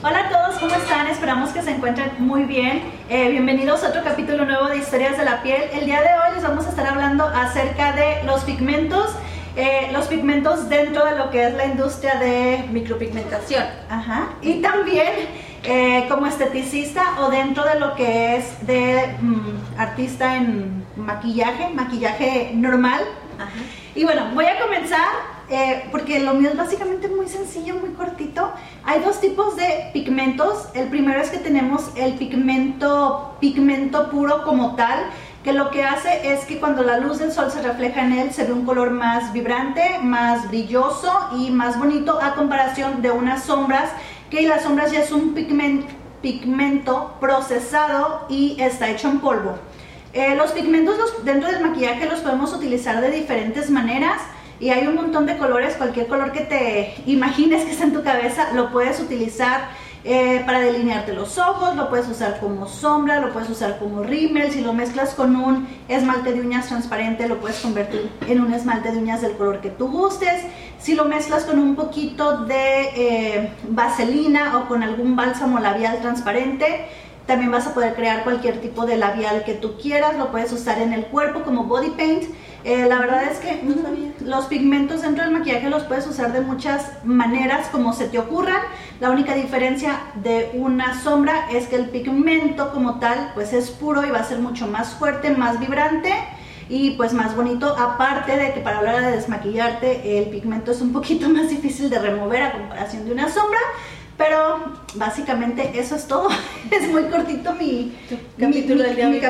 Hola a todos, ¿cómo están? Esperamos que se encuentren muy bien. Eh, bienvenidos a otro capítulo nuevo de Historias de la Piel. El día de hoy les vamos a estar hablando acerca de los pigmentos, eh, los pigmentos dentro de lo que es la industria de Micropigmentación. Ajá. Y también eh, como esteticista o dentro de lo que es de mm, artista en maquillaje, maquillaje normal. Ajá. Y bueno, voy a comenzar eh, porque lo mío es básicamente muy sencillo, muy cortito. Hay dos tipos de pigmentos. El primero es que tenemos el pigmento, pigmento puro como tal, que lo que hace es que cuando la luz del sol se refleja en él se ve un color más vibrante, más brilloso y más bonito a comparación de unas sombras, que las sombras ya es un pigmento, pigmento procesado y está hecho en polvo. Eh, los pigmentos dentro del maquillaje los podemos utilizar de diferentes maneras y hay un montón de colores, cualquier color que te imagines que está en tu cabeza lo puedes utilizar eh, para delinearte los ojos, lo puedes usar como sombra, lo puedes usar como rímel, si lo mezclas con un esmalte de uñas transparente lo puedes convertir en un esmalte de uñas del color que tú gustes, si lo mezclas con un poquito de eh, vaselina o con algún bálsamo labial transparente, también vas a poder crear cualquier tipo de labial que tú quieras, lo puedes usar en el cuerpo como body paint. Eh, la verdad es que los pigmentos dentro del maquillaje los puedes usar de muchas maneras como se te ocurran. La única diferencia de una sombra es que el pigmento como tal pues es puro y va a ser mucho más fuerte, más vibrante y pues más bonito. Aparte de que para la hora de desmaquillarte el pigmento es un poquito más difícil de remover a comparación de una sombra. Pero básicamente eso es todo. Es muy cortito mi capítulo mi, mi.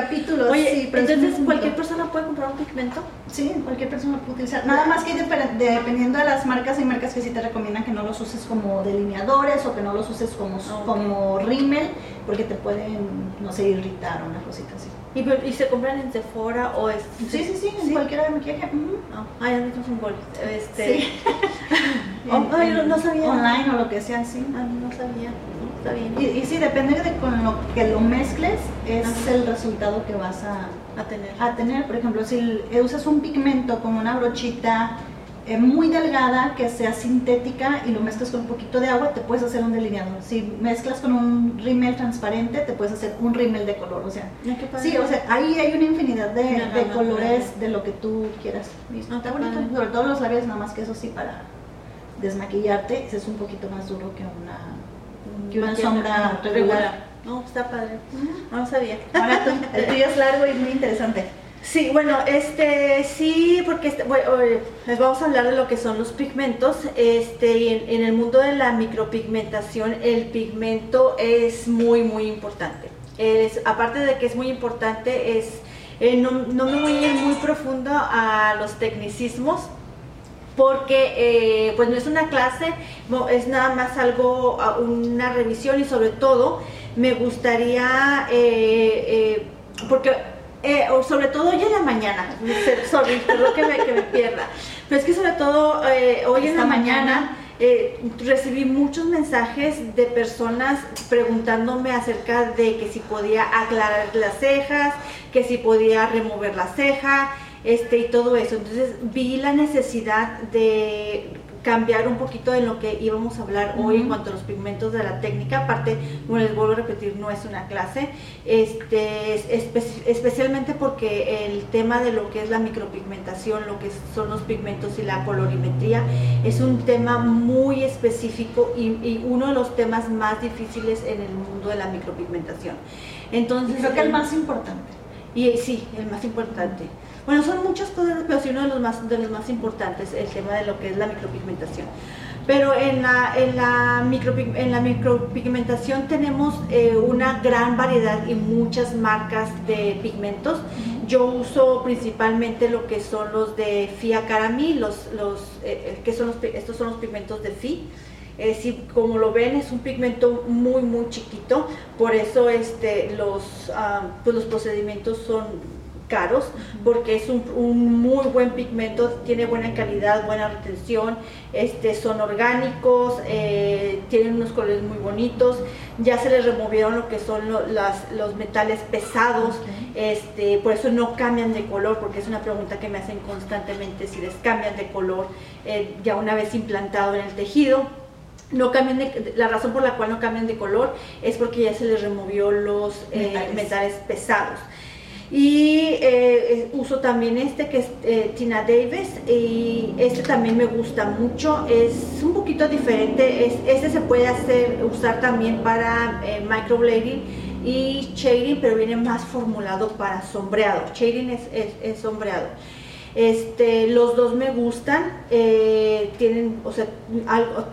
Oye, sí, pero es entonces cualquier persona puede comprar un pigmento. Sí, cualquier persona puede utilizar. Nada más que dep- dependiendo de las marcas, hay marcas que sí te recomiendan que no los uses como delineadores o que no los uses como, Ok. como rímel, porque te pueden, no sé, irritar o una cosita así. ¿Y, pero- y se compran en Sephora o es...? Sí, sí, sí, en cualquiera de maquillaje. ujú. No. Ah, ya necesitamos un boli. Este... Sí. Oh, no- no sabía. Online o lo que sea, sí. Ah, no sabía. Está bien. Y, y sí, depende de con lo que lo mezcles, es Ajá. el resultado que vas a, A tener. a tener. Por ejemplo, si l- usas un pigmento con una brochita eh, muy delgada que sea sintética y lo mezclas con un poquito de agua, te puedes hacer un delineador. Si mezclas con un rímel transparente, te puedes hacer un rímel de color. O sea, sí, o sea, ahí hay una infinidad de, de colores de lo que tú quieras. Ah, está bonito. Sobre todo los labios, nada más que eso sí, para desmaquillarte, es un poquito más duro que una, que una sombra regular. No, está padre. No sabía. Ahora tú, el tuyo es largo y muy interesante. Sí, bueno, este sí, porque este- bueno, eh, les vamos a hablar de lo que son los pigmentos. Este, y en, en el mundo de la micropigmentación, el pigmento es muy, muy importante. Es, aparte de que es muy importante, es eh, no, no me voy a ir muy profundo a los tecnicismos, porque eh, pues no es una clase, es nada más algo, una revisión y sobre todo me gustaría, eh, eh, porque o sobre todo hoy en la mañana, sorry, perdón que me, que me pierda, pero es que sobre todo hoy en la mañana. mañana recibí muchos mensajes de personas preguntándome acerca de que si podía aclarar las cejas, que si podía remover la ceja, este y todo eso. Entonces vi la necesidad de cambiar un poquito de lo que íbamos a hablar hoy en cuanto a los pigmentos de la técnica. Aparte, como les vuelvo a repetir, no es una clase, este, es- espe- especialmente porque el tema de lo que es la micropigmentación, lo que son los pigmentos y la colorimetría, es un tema muy específico y, y uno de los temas más difíciles en el mundo de la micropigmentación. Entonces, Creo que el más importante. y sí, el más importante. Bueno, son muchas cosas, pero sí uno de los más, de los más importantes, el tema de lo que es la micropigmentación. Pero en la, en la, micropig- en la micropigmentación tenemos eh, una gran variedad y muchas marcas de pigmentos. Yo uso principalmente lo que son los de Fia Carami, los, los, eh, eh, que son los, estos son los pigmentos de Fi. Eh, sí, como lo ven, es un pigmento muy, muy chiquito, por eso este, los, ah, pues los procedimientos son caros, porque es un, un muy buen pigmento, tiene buena calidad, buena retención, este, son orgánicos, eh, tienen unos colores muy bonitos, ya se les removieron lo que son lo- las- los metales pesados, este, por eso no cambian de color, porque es una pregunta que me hacen constantemente si les cambian de color eh, ya una vez implantado en el tejido. no cambian de, la razón por la cual no cambian de color es porque ya se les removió los eh, metales. pesados. Y eh, uso también este que es eh, Tina Davis y este también me gusta mucho, es un poquito diferente, es, este se puede hacer, usar también para microblading y shading, pero viene más formulado para sombreado, shading es, es sombreado. Este, los dos me gustan, eh, tienen, o sea,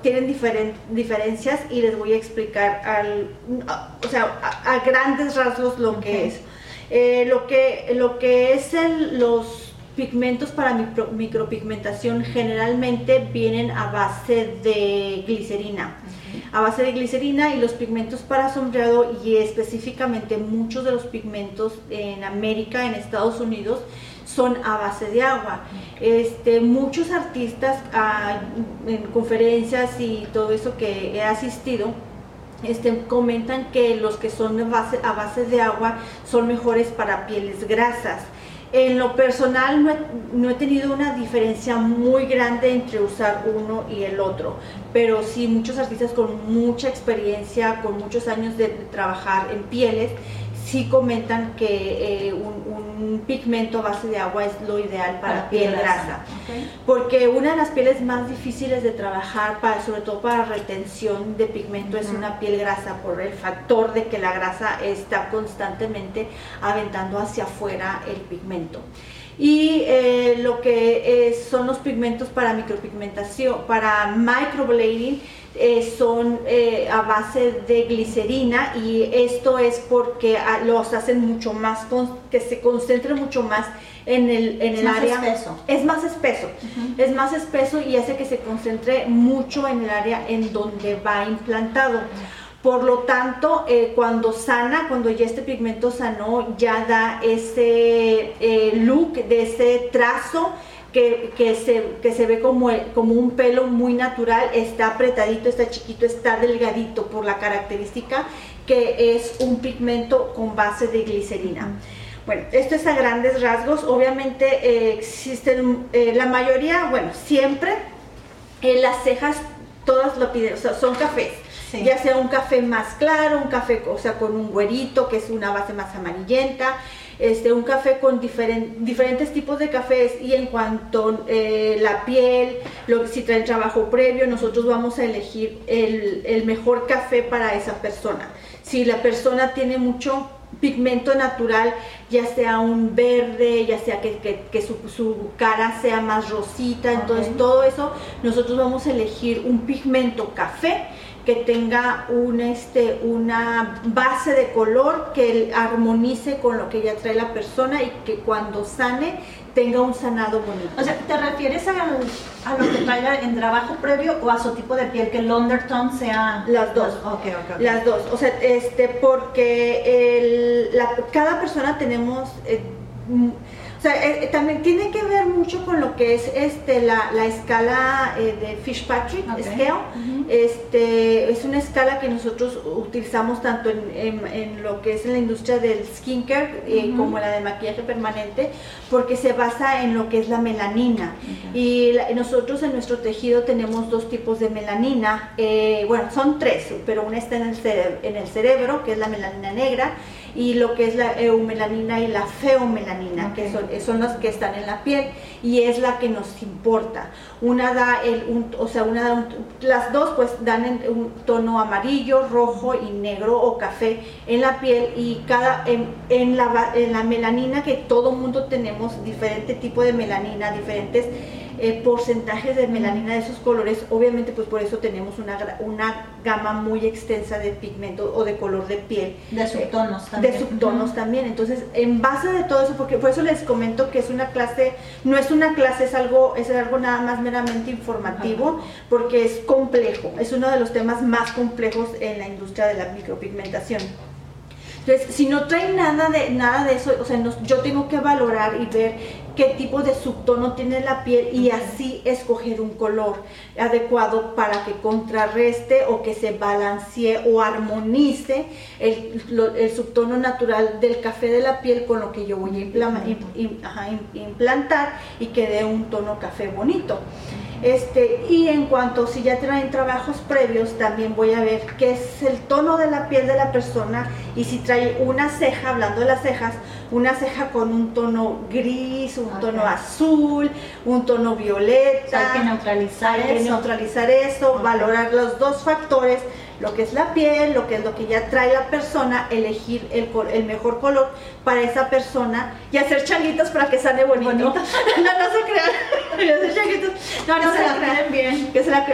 tienen diferencias y les voy a explicar al, o sea, a, grandes rasgos lo que es. Eh, lo, que, lo que es los pigmentos para micropigmentación generalmente vienen a base de glicerina. A base de glicerina y los pigmentos para sombreado y específicamente muchos de los pigmentos en América, en Estados Unidos, son a base de agua. Este, muchos artistas ah, en conferencias y todo eso que he asistido, este, comentan que los que son a base de agua son mejores para pieles grasas. En lo personal no he, no he, tenido una diferencia muy grande entre usar uno y el otro, pero sí muchos artistas con mucha experiencia, con muchos años de trabajar en pieles, sí comentan que eh, un, pigmento a base de agua es lo ideal para, piel grasa. Porque una de las pieles más difíciles de trabajar, para, sobre todo para retención de pigmento, es una piel grasa por el factor de que la grasa está constantemente aventando hacia afuera el pigmento. Y eh, lo que son los pigmentos para micropigmentación, para microblading, eh, son eh, a base de glicerina y esto es porque ah, los hacen mucho más, que se concentre mucho más en el, en el área. Espeso. Es más espeso. Es más espeso y hace que se concentre mucho en el área en donde va implantado. Por lo tanto, eh, cuando sana, cuando ya este pigmento sanó, ya da ese look de ese trazo que, se, que se ve como, como un pelo muy natural, está apretadito, está chiquito, está delgadito por la característica que es un pigmento con base de glicerina. Bueno, esto es a grandes rasgos. Obviamente eh, existen eh, la mayoría, bueno, siempre en las cejas todas lo piden, o sea, son cafés. Ya sea un café más claro, un café, o sea, con un güerito, que es una base más amarillenta, este, un café con diferentes tipos de cafés y en cuanto eh, la piel, lo, si traen trabajo previo, nosotros vamos a elegir el, mejor café para esa persona. Si la persona tiene mucho pigmento natural, ya sea un verde, ya sea que, su, cara sea más rosita, entonces todo eso nosotros vamos a elegir un pigmento café que tenga un, este, una base de color que armonice con lo que ya trae la persona y que cuando sane tenga un sanado bonito. O sea, ¿te refieres a, a lo que traiga en trabajo previo o a su tipo de piel, que el undertone sea... Las dos. Okay, okay, Las dos. O sea, este, porque el, la, cada persona tenemos... Eh, eh, eh, también tiene que ver mucho con lo que es este la, la escala eh, de Fitzpatrick Scale. este, es una escala que nosotros utilizamos tanto en, en, lo que es en la industria del skincare como la de maquillaje permanente, porque se basa en lo que es la melanina. Y nosotros en nuestro tejido tenemos dos tipos de melanina. bueno, son tres, pero una está en el, en el cerebro, que es la melanina negra y lo que es la eumelanina y la feomelanina, que son, son las que están en la piel y es la que nos importa. Una da el, un, o sea, una da las dos pues dan un tono amarillo, rojo y negro o café en la piel y cada en, en la, en la melanina que todo mundo tenemos diferente tipo de melanina, diferentes eh, porcentajes de melanina de esos colores, obviamente pues por eso tenemos una, una gama muy extensa de pigmento o de color de piel. De subtonos también. De subtonos también. Entonces, en base de todo eso, porque por eso les comento que es una clase, no es una clase, es algo, es algo nada más meramente informativo, porque es complejo, es uno de los temas más complejos en la industria de la micropigmentación. Entonces, si no trae nada de, nada de eso, o sea, yo tengo que valorar y ver qué tipo de subtono tiene la piel y así escoger un color adecuado para que contrarreste o que se balancee o armonice el, subtono natural del café de la piel con lo que yo voy a implantar y que dé un tono café bonito. Este, y en cuanto si ya traen trabajos previos, también voy a ver qué es el tono de la piel de la persona y si trae una ceja, hablando de las cejas, una ceja con un tono gris, un tono azul, un tono violeta. hay que neutralizar hay que neutralizar eso, valorar los dos factores lo que es la piel, lo que es lo que ya trae la persona, elegir el, el mejor color para esa persona y hacer changuitos para que sale bonito. no, no se crean. hacer changuitos. No, no se, la crean bien. Que se la,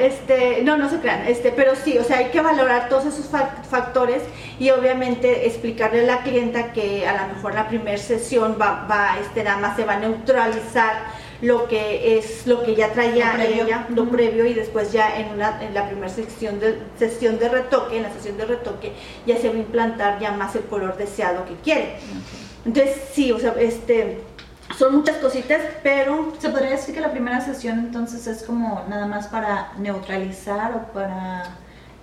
este, no, no se crean. Este, pero sí, o sea, hay que valorar todos esos factores y obviamente explicarle a la clienta que a lo mejor la primera sesión va, va este, nada más se va a neutralizar lo que es lo que ya traía ella, lo previo y después ya en, una, en la primera sección de, sesión de retoque, en la sesión de retoque ya se va a implantar ya más el color deseado que quiere. Entonces sí, o sea, este son muchas cositas, pero... ¿Se podría decir que la primera sesión entonces es como nada más para neutralizar o para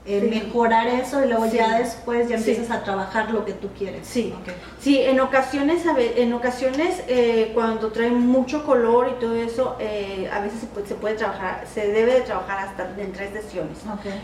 eh, mejorar eso y luego ya después ya empiezas a trabajar lo que tú quieres. Sí, sí en ocasiones, en ocasiones eh, cuando trae mucho color y todo eso, eh, a veces se puede, trabajar, se debe de trabajar hasta en tres sesiones.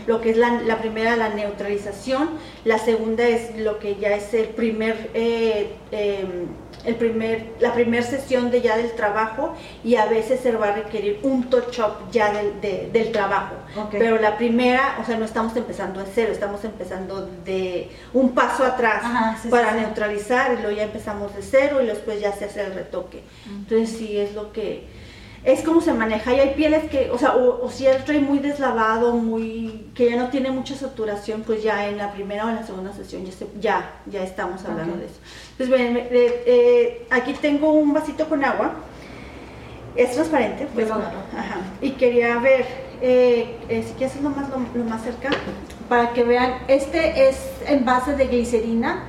Lo que es la, la, primera, la neutralización, la segunda es lo que ya es el primer em, el primer, la primera sesión de ya del trabajo y a veces se va a requerir un touch-up ya del, del trabajo. Pero la primera, o sea, no estamos empezando de cero, estamos empezando de un paso atrás para neutralizar y luego ya empezamos de cero y después ya se hace el retoque. Entonces sí es lo que es como se maneja. Y hay pieles que, o sea, o, si el trae muy deslavado, muy que ya no tiene mucha saturación, pues ya en la primera o en la segunda sesión ya ya, ya estamos hablando de eso. Entonces, ven, eh, eh, aquí tengo un vasito con agua, es transparente, pues, ajá, y quería ver, eh, si quieres lo más, lo más cerca, para que vean, este es en base de glicerina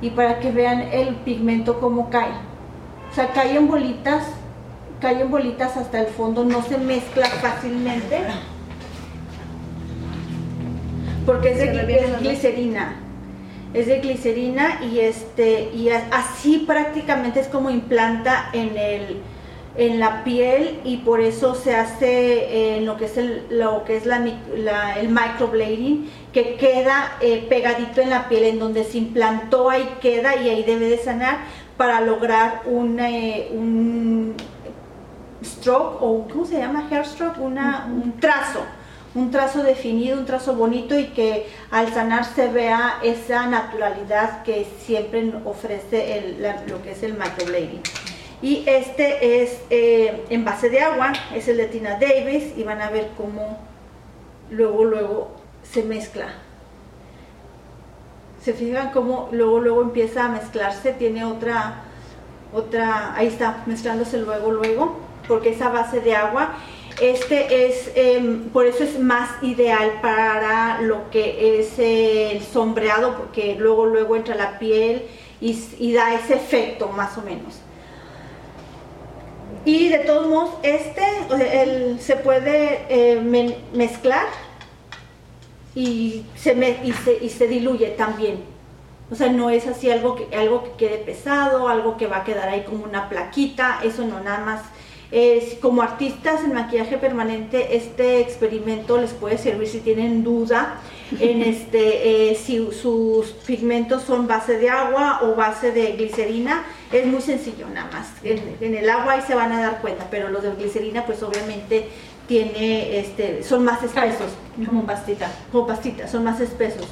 y para que vean el pigmento cómo cae. O sea, cae en bolitas cae en bolitas hasta el fondo, no se mezcla fácilmente. Porque es de glicerina. Es de glicerina y este y así prácticamente es como implanta en el en la piel y por eso se hace en lo que es el, lo que es la, el microblading que queda eh, pegadito en la piel en donde se implantó ahí queda y ahí debe de sanar para lograr un, eh, un stroke o ¿cómo se llama? Hair stroke, una, un trazo, un trazo definido, un trazo bonito y que al sanar se vea esa naturalidad que siempre ofrece el, lo que es el microblading. Y este es eh, en base de agua, es el de Tina Davis y van a ver cómo luego, luego se mezcla. Se fijan cómo luego, luego empieza a mezclarse, tiene otra, otra, ahí está, mezclándose luego, luego porque esa base de agua. Este es, em, por eso es más ideal para lo que es el sombreado, porque luego, luego entra la piel y, da ese efecto más o menos. Y de todos modos, este se puede eh, mezclar y se, y, se, y se diluye también. O sea, no es así algo que, algo que quede pesado, algo que va a quedar ahí como una plaquita, eso no, nada más como artistas en maquillaje permanente, este experimento les puede servir si tienen duda en este, eh, si sus pigmentos son base de agua o base de glicerina. Es muy sencillo nada más. En, el agua ahí se van a dar cuenta, pero los de glicerina pues obviamente tiene, este, son más espesos. Como pastita. Como pastita, son más espesos.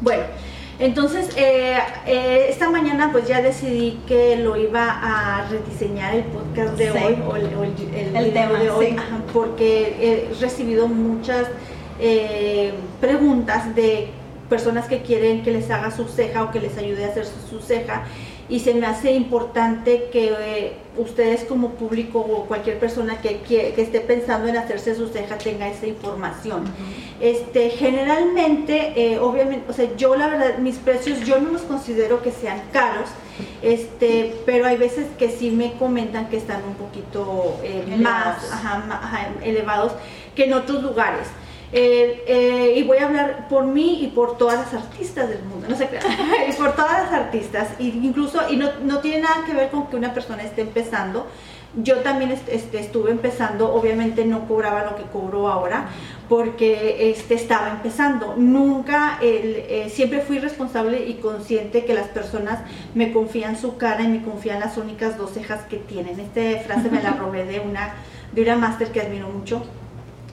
Bueno, entonces, eh, eh, esta mañana pues ya decidí que lo iba a rediseñar el podcast de hoy, o el, tema de hoy, porque he recibido muchas eh, preguntas de personas que quieren que les haga su ceja o que les ayude a hacer su ceja y se me hace importante que eh, ustedes como público o cualquier persona que, que, esté pensando en hacerse su ceja tenga esa información. este, generalmente, eh, obviamente, o sea, yo la verdad, mis precios yo no los considero que sean caros, este, pero hay veces que sí me comentan que están un poquito eh, más elevados que en otros lugares. Eh, eh, y voy a hablar por mí y por todas las artistas del mundo, no sé qué, y por todas las artistas, y incluso, y no, no, tiene nada que ver con que una persona esté empezando, yo también este, estuve empezando, obviamente no cobraba lo que cobro ahora, porque este, estaba empezando. Nunca, eh, siempre fui responsable y consciente que las personas me confían su cara y me confían las únicas dos cejas que tienen. Esta frase me la robé de una, de una máster que admiro mucho.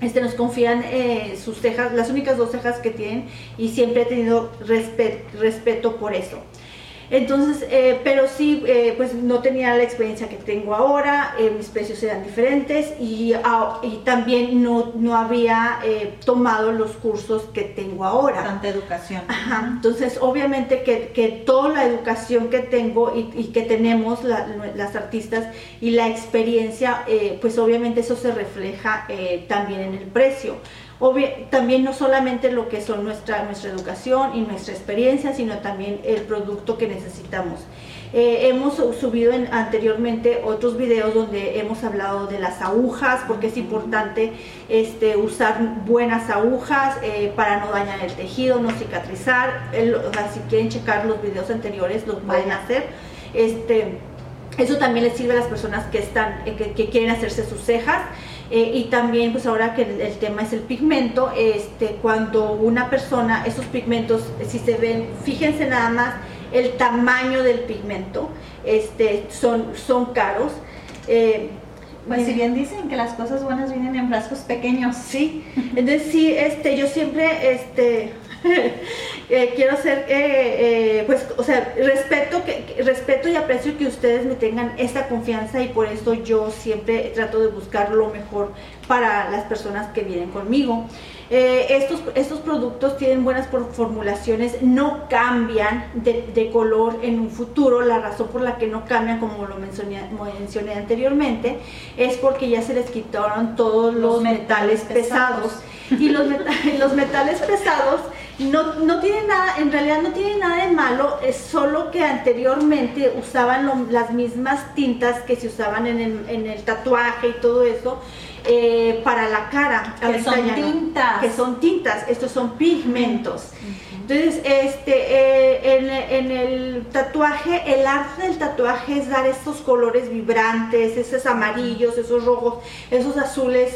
Este, nos confían eh, sus cejas, las únicas dos cejas que tienen y siempre he tenido respeto por eso. Entonces, eh, pero sí, eh, pues no tenía la experiencia que tengo ahora, eh, mis precios eran diferentes y, ah, y también no, no había tomado los cursos que tengo ahora. Tanta educación. Ajá. Entonces, obviamente que, que, toda la educación que tengo y, y que tenemos las artistas y la experiencia, pues obviamente eso se refleja también en el precio también no solamente lo que son nuestra, nuestra educación y nuestra experiencia, sino también el producto que necesitamos. Eh, hemos subido anteriormente otros videos donde hemos hablado de las agujas, porque es importante este, usar buenas agujas eh, para no dañar el tejido, no cicatrizar. si quieren checar los videos anteriores, los pueden hacer. Este, eso también les sirve a las personas que, están, eh, que quieren hacerse sus cejas. Eh, y también, pues ahora que el, tema es el pigmento, este, cuando una persona, esos pigmentos, si se ven, fíjense nada más el tamaño del pigmento, este, son, son caros. Eh, pues si bien dicen que las cosas buenas vienen en frascos pequeños. Sí, entonces sí, este, yo siempre, este, eh, quiero ser, eh, eh, pues, o sea, respeto, que, respeto y aprecio que ustedes me tengan esta confianza y por eso yo siempre trato de buscar lo mejor para las personas que vienen conmigo. estos, estos productos tienen buenas formulaciones, no cambian de, color en un futuro. La razón por la que no cambian, como lo mencioné, mencioné anteriormente, es porque ya se les quitaron todos los, metales, pesados. Y los, los metales pesados no, no tiene nada, en realidad no tiene nada de malo, es solo que anteriormente usaban las mismas tintas que se usaban en el, en el tatuaje y todo eso. Eh, para la cara. Que son tintas. Que son tintas, estos son pigmentos. Entonces, este, eh, en, en, el tatuaje, el arte del tatuaje es dar estos colores vibrantes, esos amarillos, esos rojos, esos azules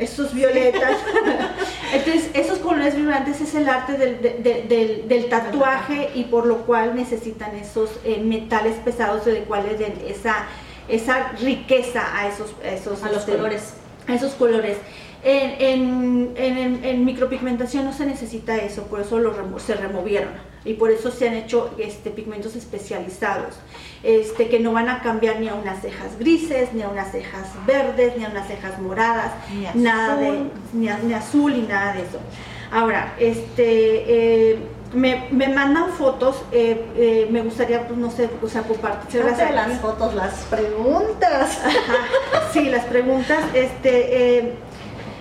esos violetas. Entonces, esos colores vibrantes es el arte del, tatuaje y por lo cual necesitan esos eh, metales pesados de cuales den esa, esa riqueza a esos, esos a los este, colores. A esos colores. En, en, micropigmentación no se necesita eso, por eso lo se removieron y por eso se han hecho este, pigmentos especializados, este, que no van a cambiar ni a unas cejas grises, ni a unas cejas verdes, ni a unas cejas moradas, ni nada de ni, azul ni nada de eso. Ahora, este, eh, me, me, mandan fotos, eh, eh, me gustaría, pues no sé, o sea, compartir las fotos, las preguntas. sí, las preguntas, este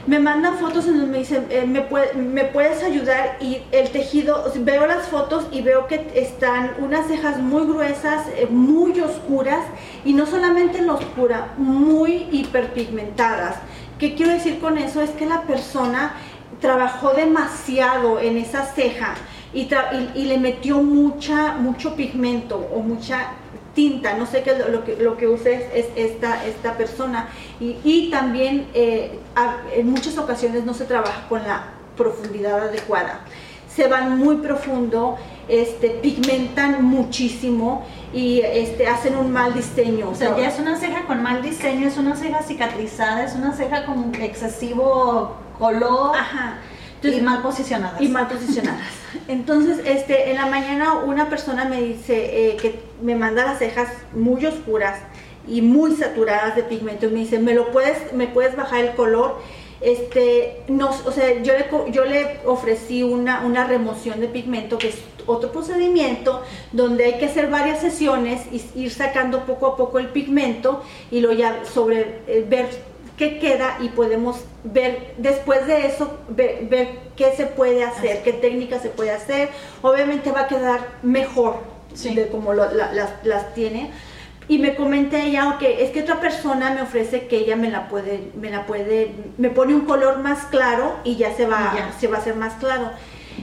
me mandan fotos en donde me dicen, eh, ¿me, ¿me, puedes ayudar? Y el tejido, veo las fotos y veo que están unas cejas muy gruesas, eh, muy oscuras, y no solamente en oscura, muy hiperpigmentadas. ¿Qué quiero decir con eso? Es que la persona trabajó demasiado en esa ceja y, y le metió mucha, mucho pigmento o mucha tinta, no sé qué es lo que, lo que use es, esta, esta persona. Y, también eh, en muchas ocasiones no se trabaja con la profundidad adecuada. Se van muy profundo, este, pigmentan muchísimo y este, hacen un mal diseño. O sea, ya es una ceja con mal diseño, es una ceja cicatrizada, es una ceja con excesivo color. Ajá y mal posicionadas. Y mal posicionadas. Entonces, este, en la mañana una persona me dice eh, que me manda las cejas muy oscuras y muy saturadas de pigmento y me dice, ¿me lo puedes, me puedes bajar el color? Este, no, o sea, yo le, yo le ofrecí una, una remoción de pigmento, que es otro procedimiento donde hay que hacer varias sesiones y ir sacando poco a poco el pigmento y lo ya sobre eh, ver qué queda y podemos ver después de eso, ver, qué se puede hacer, qué técnica se puede hacer. Obviamente va a quedar mejor de como las, las, tiene. Y me comenté ella, ok, es que otra persona me ofrece que ella me la puede, me la puede, me pone un color más claro y ya se va, se va a hacer más claro.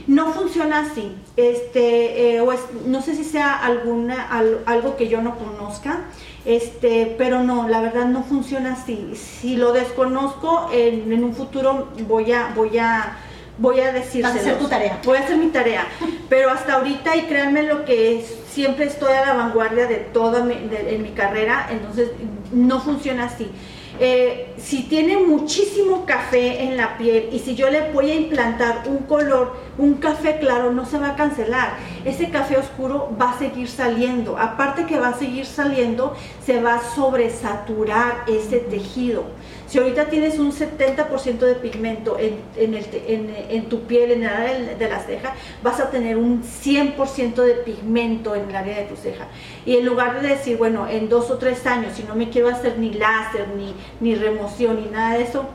No funciona así. Este, eh, no sé si sea alguna, algo que yo no conozca. Este, pero no, la verdad no funciona así. Si lo desconozco, en, en un futuro voy a, voy a, voy a decírselo. Vas a hacer tu tarea. Voy a hacer mi tarea. Pero hasta ahorita, y créanme lo que es, siempre estoy a la vanguardia de toda mi, en mi carrera, entonces no funciona así. Eh, si tiene muchísimo café en la piel y si yo le voy a implantar un color, un café claro, no se va a cancelar. Ese café oscuro va a seguir saliendo. Aparte que va a seguir saliendo, se va a sobresaturar ese tejido. Si ahorita tienes un 70% de pigmento en, tu piel, en el área de la ceja, vas a tener un 100% de pigmento en el área de tu ceja. Y en lugar de decir, bueno, en dos o tres años, si no me quiero hacer ni láser, ni, ni remoción, ni nada de eso,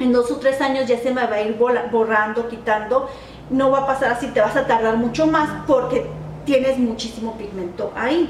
en dos o tres años ya se me va a ir borrando, quitando. No va a pasar así, te vas a tardar mucho más porque tienes muchísimo pigmento ahí.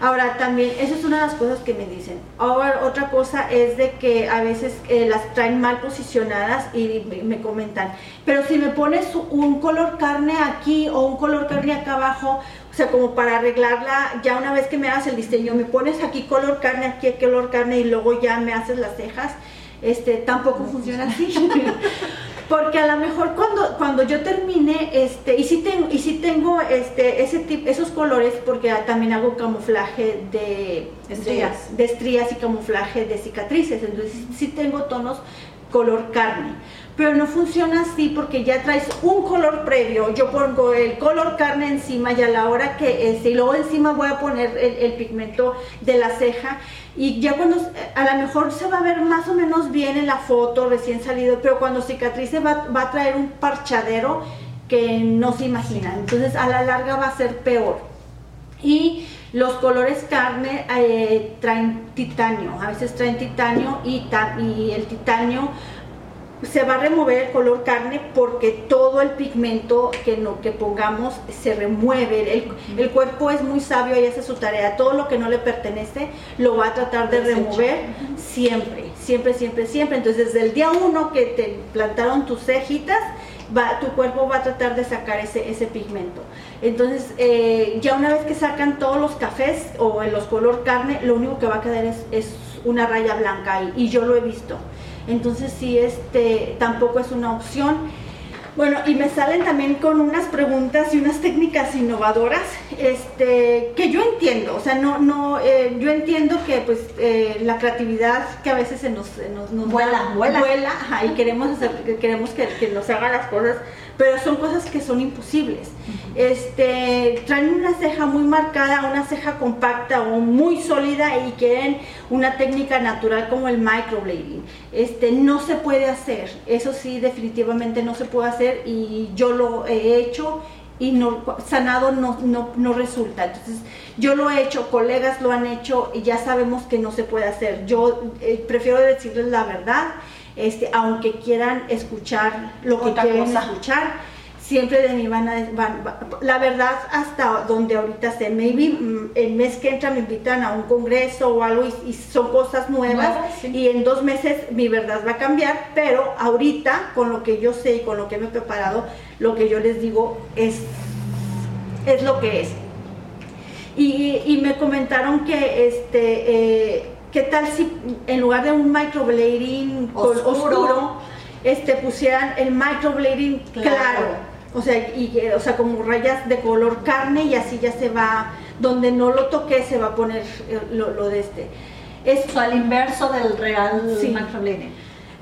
Ahora también, esa es una de las cosas que me dicen. Ahora otra cosa es de que a veces eh, las traen mal posicionadas y me, me comentan, pero si me pones un color carne aquí o un color carne acá abajo, o sea, como para arreglarla, ya una vez que me hagas el diseño, me pones aquí color carne, aquí color carne y luego ya me haces las cejas, este, tampoco funciona así. Porque a lo mejor cuando, cuando yo termine, este, y si tengo, y si tengo este, ese tipo, esos colores, porque también hago camuflaje de Estrías. de, de estrías y camuflaje de cicatrices, entonces sí tengo tonos color carne. Pero no funciona así porque ya traes un color previo. Yo pongo el color carne encima y a la hora que este, y luego encima voy a poner el, pigmento de la ceja y ya cuando a lo mejor se va a ver más o menos bien en la foto recién salido, pero cuando cicatrice va, va a traer un parchadero que no se imaginan. Entonces a la larga va a ser peor. Y los colores carne eh, traen titanio, a veces traen titanio y, y el titanio se va a remover el color carne porque todo el pigmento que, no, que pongamos se remueve. El, el cuerpo es muy sabio y hace su tarea. Todo lo que no le pertenece lo va a tratar de remover siempre, siempre, siempre, siempre. Entonces, desde el día uno que te plantaron tus cejitas, va, tu cuerpo va a tratar de sacar ese, ese pigmento. Entonces, eh, ya una vez que sacan todos los cafés o los color carne, lo único que va a quedar es, es una raya blanca ahí. Y yo lo he visto. Entonces, sí, este tampoco es una opción. Bueno, y me salen también con unas preguntas y unas técnicas innovadoras, este, que yo entiendo, o sea, no, no, eh, yo entiendo que pues eh, la creatividad que a veces se nos, se nos, nos Vuela, da- vuela. ajá, y queremos hacer, que queremos que, que nos haga las cosas, pero son cosas que son imposibles. Este, traen una ceja muy marcada, una ceja compacta o muy sólida y quieren una técnica natural como el microblading. Este, no se puede hacer, eso sí, definitivamente no se puede hacer y yo lo he hecho y no, sanado no, no, no resulta. Entonces, yo lo he hecho, colegas lo han hecho y ya sabemos que no se puede hacer. Yo eh, prefiero decirles la verdad, este, aunque quieran escuchar lo que quieren cosa. escuchar. Siempre de mí van a, van- la verdad hasta donde ahorita sé, maybe mm, el mes que entra me invitan a un congreso o algo y, y son cosas nuevas sí. y en dos meses mi verdad va a cambiar, pero ahorita con lo que yo sé y con lo que me he preparado, lo que yo les digo es, es lo que es. Y, y me comentaron que este eh, qué tal si en lugar de un microblading Oscuro. oscuro, este pusieran el microblading Claro. claro. O sea, y, o sea, como rayas de color carne y así ya se va, donde no lo toqué se va a poner eh, lo, lo de este. Es, O sea, al inverso del real Sí. microblading.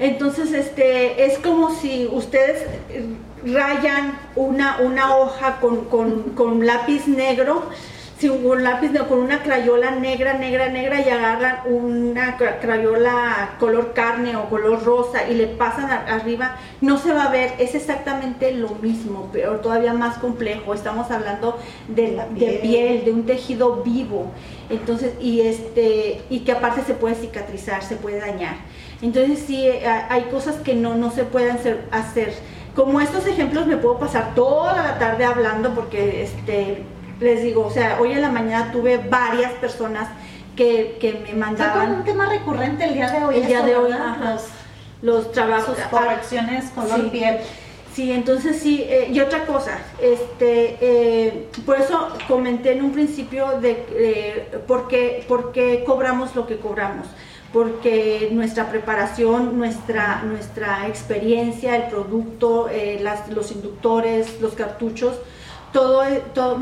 entonces, este, es como si ustedes eh, rayan una, una hoja con, con- con lápiz negro, sí, un lápiz negro, con una crayola negra, negra, negra y agarran una cra- crayola color carne o color rosa y le pasan a- arriba, no se va a ver, es exactamente lo mismo, pero todavía más complejo. Estamos hablando de, La de piel. piel, de un tejido vivo. Entonces, y este, y que aparte se puede cicatrizar, se puede dañar. Entonces sí, eh, hay cosas que no, no se pueden hacer. Como estos ejemplos me puedo pasar toda la tarde hablando porque este, les digo, o sea, hoy en la mañana tuve varias personas que, que me como mandaban un tema recurrente el día de hoy. el día de hoy, Los- los trabajos. sus correcciones color sí. piel. Sí, entonces sí, eh, y otra cosa, este, eh, por eso comenté en un principio de eh, por, qué, por qué cobramos lo que cobramos, porque nuestra preparación, nuestra, nuestra experiencia, el producto, eh, las, los inductores, los cartuchos, todo, todo,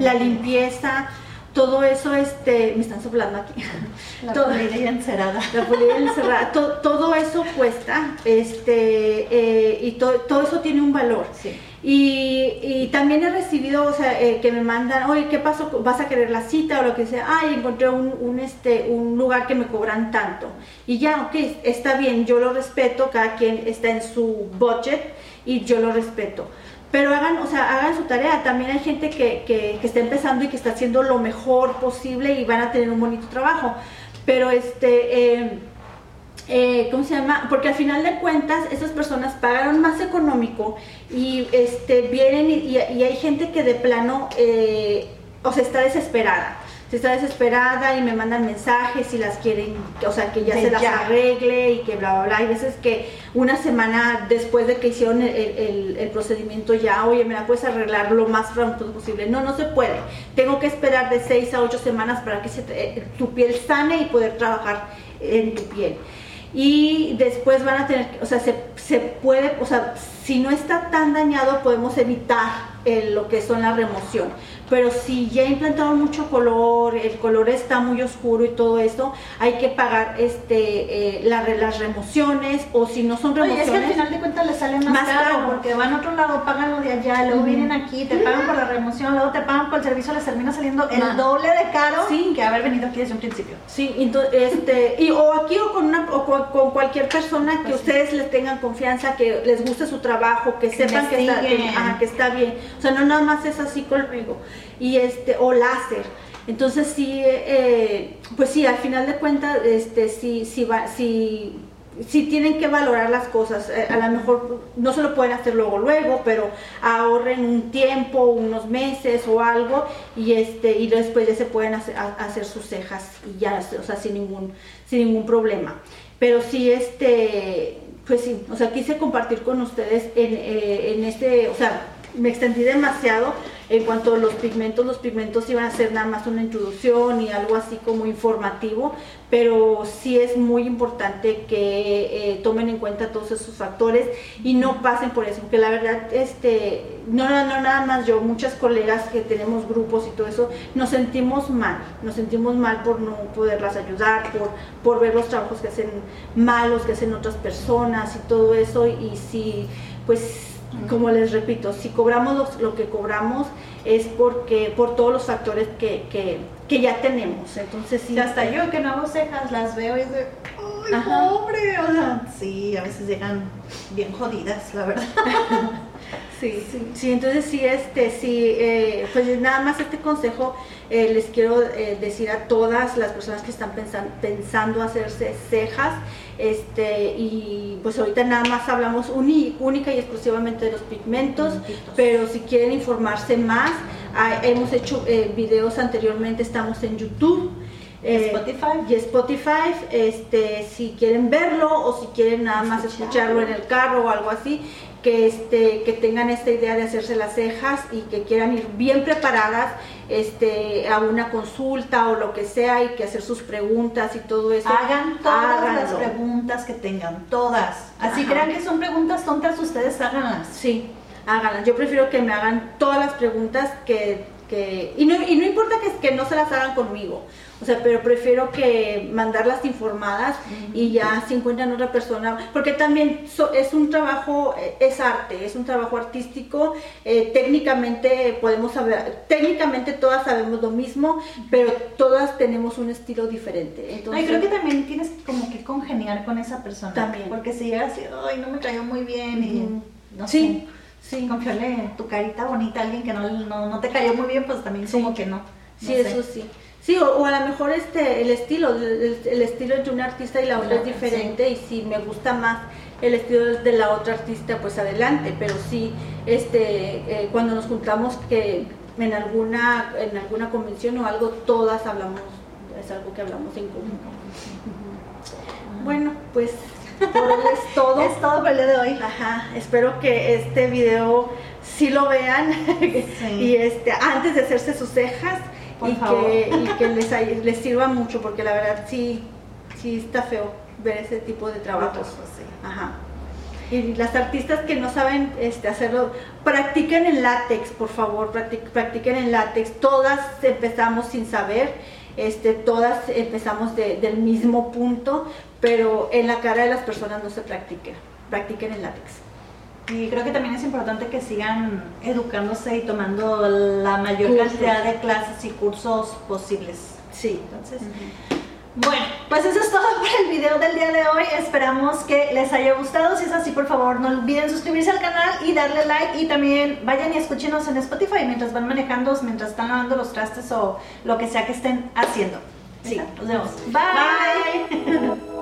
La limpieza, todo eso, este, me están soplando aquí. La Todo- pulida y encerada. la pulida encerrada, to- todo eso cuesta, este, eh, y to- todo eso tiene un valor. Sí. Y, y también he recibido, o sea, eh, que me mandan, oye, ¿qué pasó? ¿Vas a querer la cita o lo que sea? Ay, encontré un, un, este, un lugar que me cobran tanto. Y ya, ok, está bien, yo lo respeto, cada quien está en su budget y yo lo respeto. Pero hagan, o sea, hagan su tarea. También hay gente que, que, está empezando y que está haciendo lo mejor posible y van a tener un bonito trabajo. Pero este... eh, eh, ¿cómo se llama? Porque al final de cuentas esas personas pagaron más económico y este vienen y hay gente que de plano, eh, o sea, está desesperada. Se está desesperada y me mandan mensajes y las quieren, o sea, que ya De se las ya. arregle y que bla, bla, bla. Hay veces que una semana después de que hicieron el, el- el procedimiento ya, oye, me la puedes arreglar lo más pronto posible. No, no se puede. Tengo que esperar de seis a ocho semanas para que se te- eh, tu piel sane y poder trabajar en tu piel y después van a tener, o sea, se, se puede, o sea, si no está tan dañado podemos evitar el- lo que son la remoción, pero si ya implantaron mucho color, el color está muy oscuro y todo eso, hay que pagar este eh, la las remociones o si no son Oye, es remociones, que al final de cuentas les sale más, Más caro, caro. porque van a otro lado, pagan lo de allá, luego Ujú. vienen aquí, te pagan por la remoción, luego te pagan por el servicio, les termina saliendo el doble de caro Sí. que haber venido aquí desde un principio. Sí, entonces, este, y, o aquí o con, una, o con, con cualquier persona que Pues sí. ustedes les tengan confianza, que les guste su trabajo, que sepan que está, que, ajá, que está bien. O sea, no nada más es así conmigo. Y este, o láser. Entonces sí, eh, pues sí, al final de cuentas, este, sí, sí va, sí, sí tienen que valorar las cosas. Eh, a lo mejor no se lo pueden hacer luego, luego, pero ahorren un tiempo, unos meses o algo, y este, y después ya se pueden hacer, a- hacer sus cejas y ya, o sea, sin ningún, sin ningún problema. Pero sí, este, pues sí, o sea, quise compartir con ustedes en, eh, en este, o sea, me extendí demasiado en cuanto a los pigmentos, los pigmentos iban a ser nada más una introducción y algo así como informativo, pero sí es muy importante que eh, tomen en cuenta todos esos factores y no pasen por eso, porque la verdad, este, no, no, no nada más yo, muchas colegas que tenemos grupos y todo eso, nos sentimos mal, nos sentimos mal por no poderlas ayudar, por, por ver los trabajos que hacen malos, que hacen otras personas y todo eso, y si, pues, como les repito, si cobramos lo, lo que cobramos es porque por todos los factores que, que, que ya tenemos. Entonces sí, Y hasta yo que no hago cejas las veo y es de, ¡ay, Ajá. pobre! O sea, sí, a veces llegan bien jodidas, la verdad. sí, sí, entonces sí, este, sí, eh, pues nada más este consejo eh, les quiero eh, decir a todas las personas que están pensan- pensando hacerse cejas, este, y pues ahorita nada más hablamos uni- única y exclusivamente de los pigmentos, Pigmentitos. pero si quieren informarse más, ah, hemos hecho eh, videos anteriormente, estamos en YouTube. eh, Spotify. y Spotify, este, si quieren verlo o si quieren nada más escucharlo en el carro o algo así, que este, que tengan esta idea de hacerse las cejas y que quieran ir bien preparadas, este, a una consulta o lo que sea y que hacer sus preguntas y todo eso. Hagan todas las preguntas que tengan, todas. Así Ajá. crean que son preguntas tontas, ustedes háganlas. Sí, háganlas. Yo prefiero que me hagan todas las preguntas que... que y, no, y no importa que, que no se las hagan conmigo, o sea, pero prefiero que mandarlas informadas y ya si encuentran otra persona, porque también so- es un trabajo, eh, es arte, es un trabajo artístico, eh, técnicamente podemos saber, técnicamente todas sabemos lo mismo, pero todas tenemos un estilo diferente. Entonces, y creo que también tienes como que congeniar con esa persona. También. Porque si llegas así, ay, no me cayó muy bien y no Sí, sé, sí. confiarle tu carita bonita a alguien que no, no, no te cayó muy bien, pues también Sí. como que no. Sí, sé. eso sí. Sí, o, o a lo mejor este el estilo, el, el estilo entre una artista y la otra es diferente y si me gusta más el estilo de la otra artista, pues adelante, pero sí este eh, cuando nos juntamos que en alguna en alguna convención o algo todas hablamos es algo que hablamos en común. Bueno, pues Por hoy es todo. Es todo por el día de hoy. Ajá, espero que este video sí lo vean Sí. y este antes de hacerse sus cejas Por y favor. que, y que les, sirva mucho porque la verdad sí, sí está feo ver ese tipo de trabajos. Ajá. Y las artistas que no saben este, hacerlo, practiquen en látex, por favor, practic- practiquen en látex. Todas empezamos sin saber, este, todas empezamos de- del mismo punto, pero en la cara de las personas no se practica. Practiquen en látex. Y creo que también es importante que sigan educándose y tomando la mayor Cursos. cantidad de clases y cursos posibles. Sí. Entonces, bueno, pues eso es todo por el video del día de hoy. Esperamos que les haya gustado. Si es así, por favor, no olviden suscribirse al canal y darle like. Y también vayan y escúchenos en Spotify mientras van manejando, mientras están lavando los trastes o lo que sea que estén haciendo. Sí. Nos vemos. Bye. Bye.